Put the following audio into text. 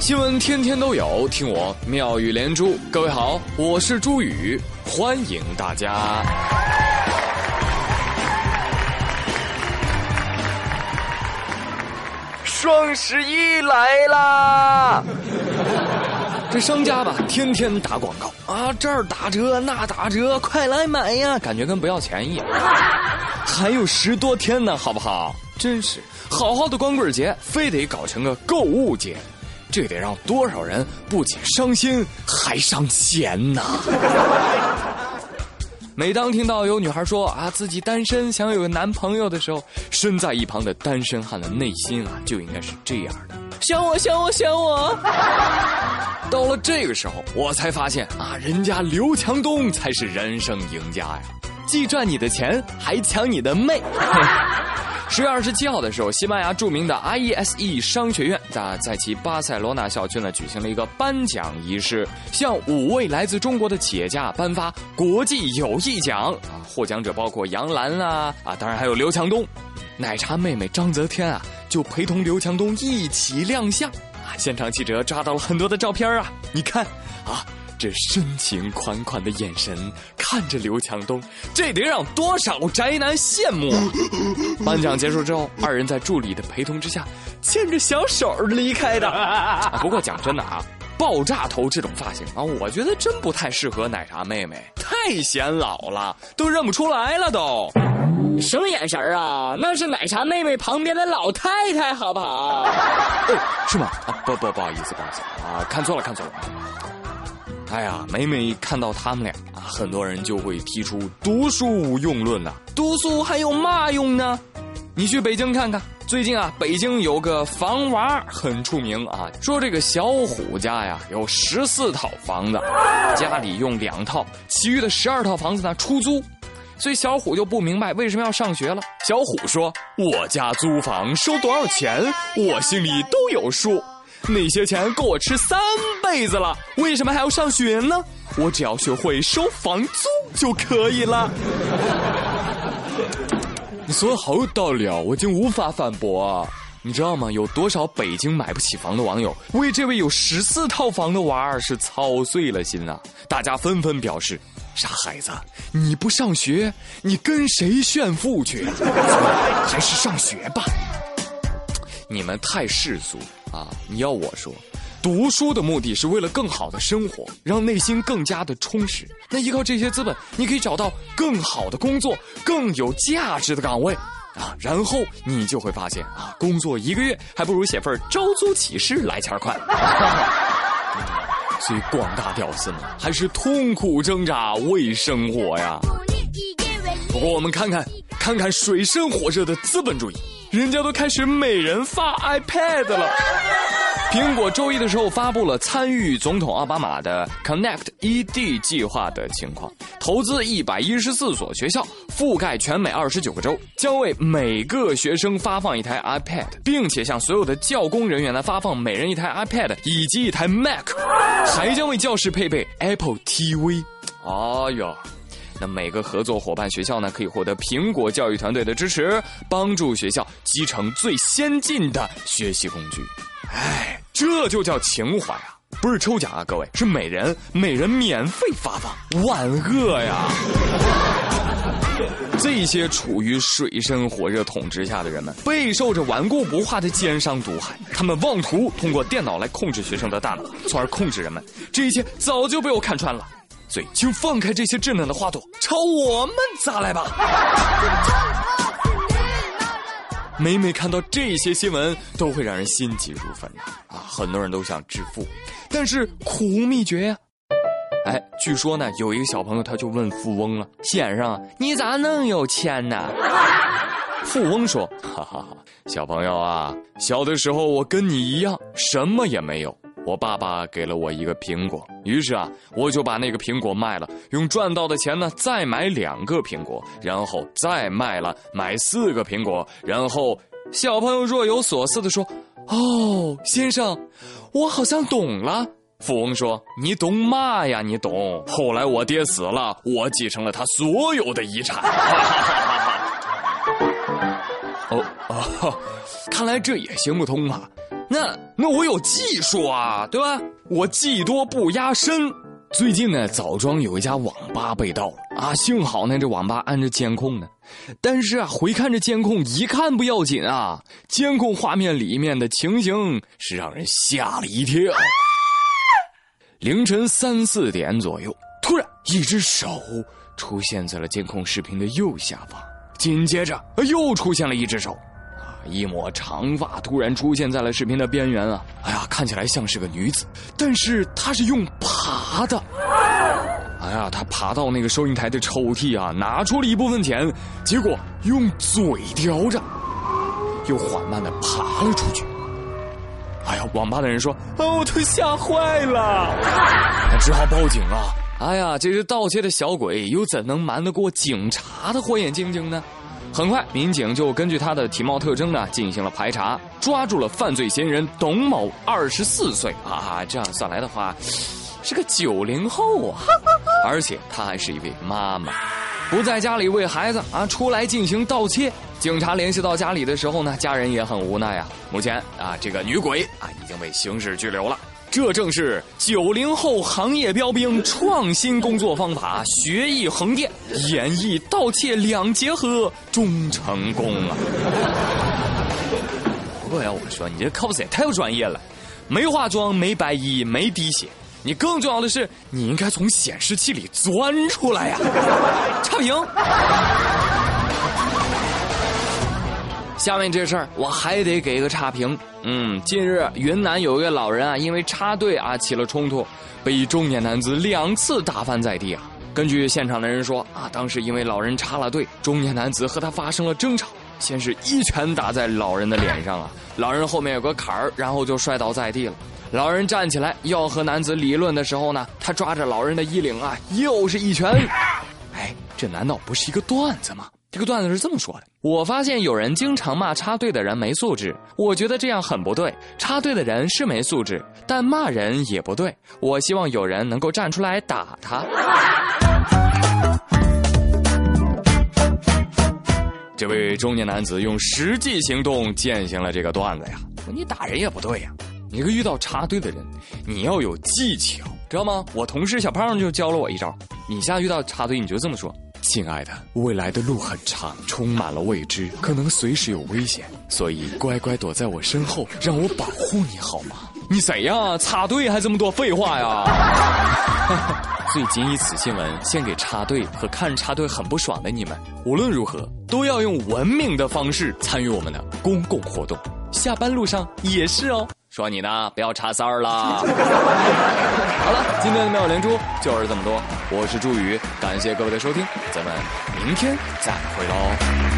新闻天天都有，听我妙语连珠。各位好，我是朱宇，欢迎大家。双十一来啦！这商家吧，天天打广告啊，这儿打折，那打折，快来买呀！感觉跟不要钱一样。还有十多天呢，好不好？真是好好的光棍节，非得搞成个购物节。这得让多少人不仅伤心还伤钱呢？每当听到有女孩说啊自己单身想有个男朋友的时候，身在一旁的单身汉的内心啊就应该是这样的：想我想我想我。到了这个时候，我才发现啊，人家刘强东才是人生赢家呀，既赚你的钱，还抢你的妹。十月二十七号的时候，西班牙著名的 IESE 商学院在在其巴塞罗那校区呢举行了一个颁奖仪式，向五位来自中国的企业家颁发国际友谊奖啊！获奖者包括杨澜啊啊，当然还有刘强东，奶茶妹妹张泽天啊就陪同刘强东一起亮相啊！现场记者抓到了很多的照片啊，你看啊。这深情款款的眼神看着刘强东，这得让多少宅男羡慕啊！颁奖结束之后，二人在助理的陪同之下，牵着小手离开的。不过讲真的啊，爆炸头这种发型啊，我觉得真不太适合奶茶妹妹，太显老了，都认不出来了都。什么眼神啊？那是奶茶妹妹旁边的老太太，好不好？哦，是吗？啊，不不不好意思，不好意思啊，看错了，看错了。哎呀，每每看到他们俩啊，很多人就会提出读书无用论呐。读书还有嘛用呢？你去北京看看，最近啊，北京有个房娃很出名啊，说这个小虎家呀有十四套房子，家里用两套，其余的十二套房子呢出租，所以小虎就不明白为什么要上学了。小虎说：“我家租房收多少钱，我心里都有数。”那些钱够我吃三辈子了，为什么还要上学呢？我只要学会收房租就可以了。你说的好有道理啊，我竟无法反驳！你知道吗？有多少北京买不起房的网友为这位有十四套房的娃儿是操碎了心啊！大家纷纷表示：傻孩子，你不上学，你跟谁炫富去？还是上学吧。你们太世俗。啊！你要我说，读书的目的是为了更好的生活，让内心更加的充实。那依靠这些资本，你可以找到更好的工作，更有价值的岗位啊。然后你就会发现啊，工作一个月还不如写份招租启事来钱快。所以广大屌丝们还是痛苦挣扎为生活呀。不过我们看看，看看水深火热的资本主义。人家都开始每人发 iPad 了。苹果周一的时候发布了参与总统奥巴马的 Connect ED 计划的情况，投资一百一十四所学校，覆盖全美二十九个州，将为每个学生发放一台 iPad，并且向所有的教工人员呢发放每人一台 iPad 以及一台 Mac，还将为教师配备 Apple TV。哎呀！那每个合作伙伴学校呢，可以获得苹果教育团队的支持，帮助学校集成最先进的学习工具。哎，这就叫情怀啊！不是抽奖啊，各位，是每人每人免费发放，万恶呀！这些处于水深火热统治下的人们，备受着顽固不化的奸商毒害，他们妄图通过电脑来控制学生的大脑，从而控制人们。这一切早就被我看穿了。所以，请放开这些稚嫩的花朵，朝我们砸来吧！每每看到这些新闻，都会让人心急如焚的啊！很多人都想致富，但是苦无秘诀呀。哎，据说呢，有一个小朋友他就问富翁了：“先生，你咋能有钱呢？” 富翁说：“哈哈哈，小朋友啊，小的时候我跟你一样，什么也没有。”我爸爸给了我一个苹果，于是啊，我就把那个苹果卖了，用赚到的钱呢，再买两个苹果，然后再卖了，买四个苹果，然后小朋友若有所思的说：“哦，先生，我好像懂了。”富翁说：“你懂嘛呀？你懂。后来我爹死了，我继承了他所有的遗产。”哦哦，看来这也行不通啊。那那我有技术啊，对吧？我技多不压身。最近呢，枣庄有一家网吧被盗了啊，幸好呢这网吧安着监控呢。但是啊，回看这监控一看不要紧啊，监控画面里面的情形是让人吓了一跳。凌晨三四点左右，突然一只手出现在了监控视频的右下方，紧接着又出现了一只手。一抹长发突然出现在了视频的边缘啊！哎呀，看起来像是个女子，但是她是用爬的。哎呀，她爬到那个收银台的抽屉啊，拿出了一部分钱，结果用嘴叼着，又缓慢的爬了出去。哎呀，网吧的人说：“啊，我都吓坏了。”他只好报警了！哎呀，这只盗窃的小鬼又怎能瞒得过警察的火眼金睛呢？很快，民警就根据他的体貌特征呢进行了排查，抓住了犯罪嫌疑人董某，二十四岁啊，这样算来的话，是个九零后啊，而且他还是一位妈妈，不在家里喂孩子啊，出来进行盗窃。警察联系到家里的时候呢，家人也很无奈啊。目前啊，这个女鬼啊已经被刑事拘留了。这正是九零后行业标兵创新工作方法，学艺横店，演绎盗窃两结合，终成功啊！不过呀，我说你这 cos 也太不专业了，没化妆，没白衣，没滴血，你更重要的是，你应该从显示器里钻出来呀！差评。下面这事儿我还得给个差评。嗯，近日云南有一位老人啊，因为插队啊起了冲突，被一中年男子两次打翻在地啊。根据现场的人说啊，当时因为老人插了队，中年男子和他发生了争吵，先是一拳打在老人的脸上啊，老人后面有个坎儿，然后就摔倒在地了。老人站起来要和男子理论的时候呢，他抓着老人的衣领啊，又是一拳。哎，这难道不是一个段子吗？这个段子是这么说的：我发现有人经常骂插队的人没素质，我觉得这样很不对。插队的人是没素质，但骂人也不对。我希望有人能够站出来打他。这位中年男子用实际行动践行了这个段子呀！你打人也不对呀！你个遇到插队的人，你要有技巧，知道吗？我同事小胖就教了我一招，你下遇到插队，你就这么说。亲爱的，未来的路很长，充满了未知，可能随时有危险，所以乖乖躲在我身后，让我保护你好吗？你谁呀？插队还这么多废话呀？所以仅以此新闻献给插队和看插队很不爽的你们。无论如何，都要用文明的方式参与我们的公共活动。下班路上也是哦。说你呢，不要插三儿了。好了，今天的妙连珠就是这么多。我是朱宇，感谢各位的收听，咱们明天再会喽。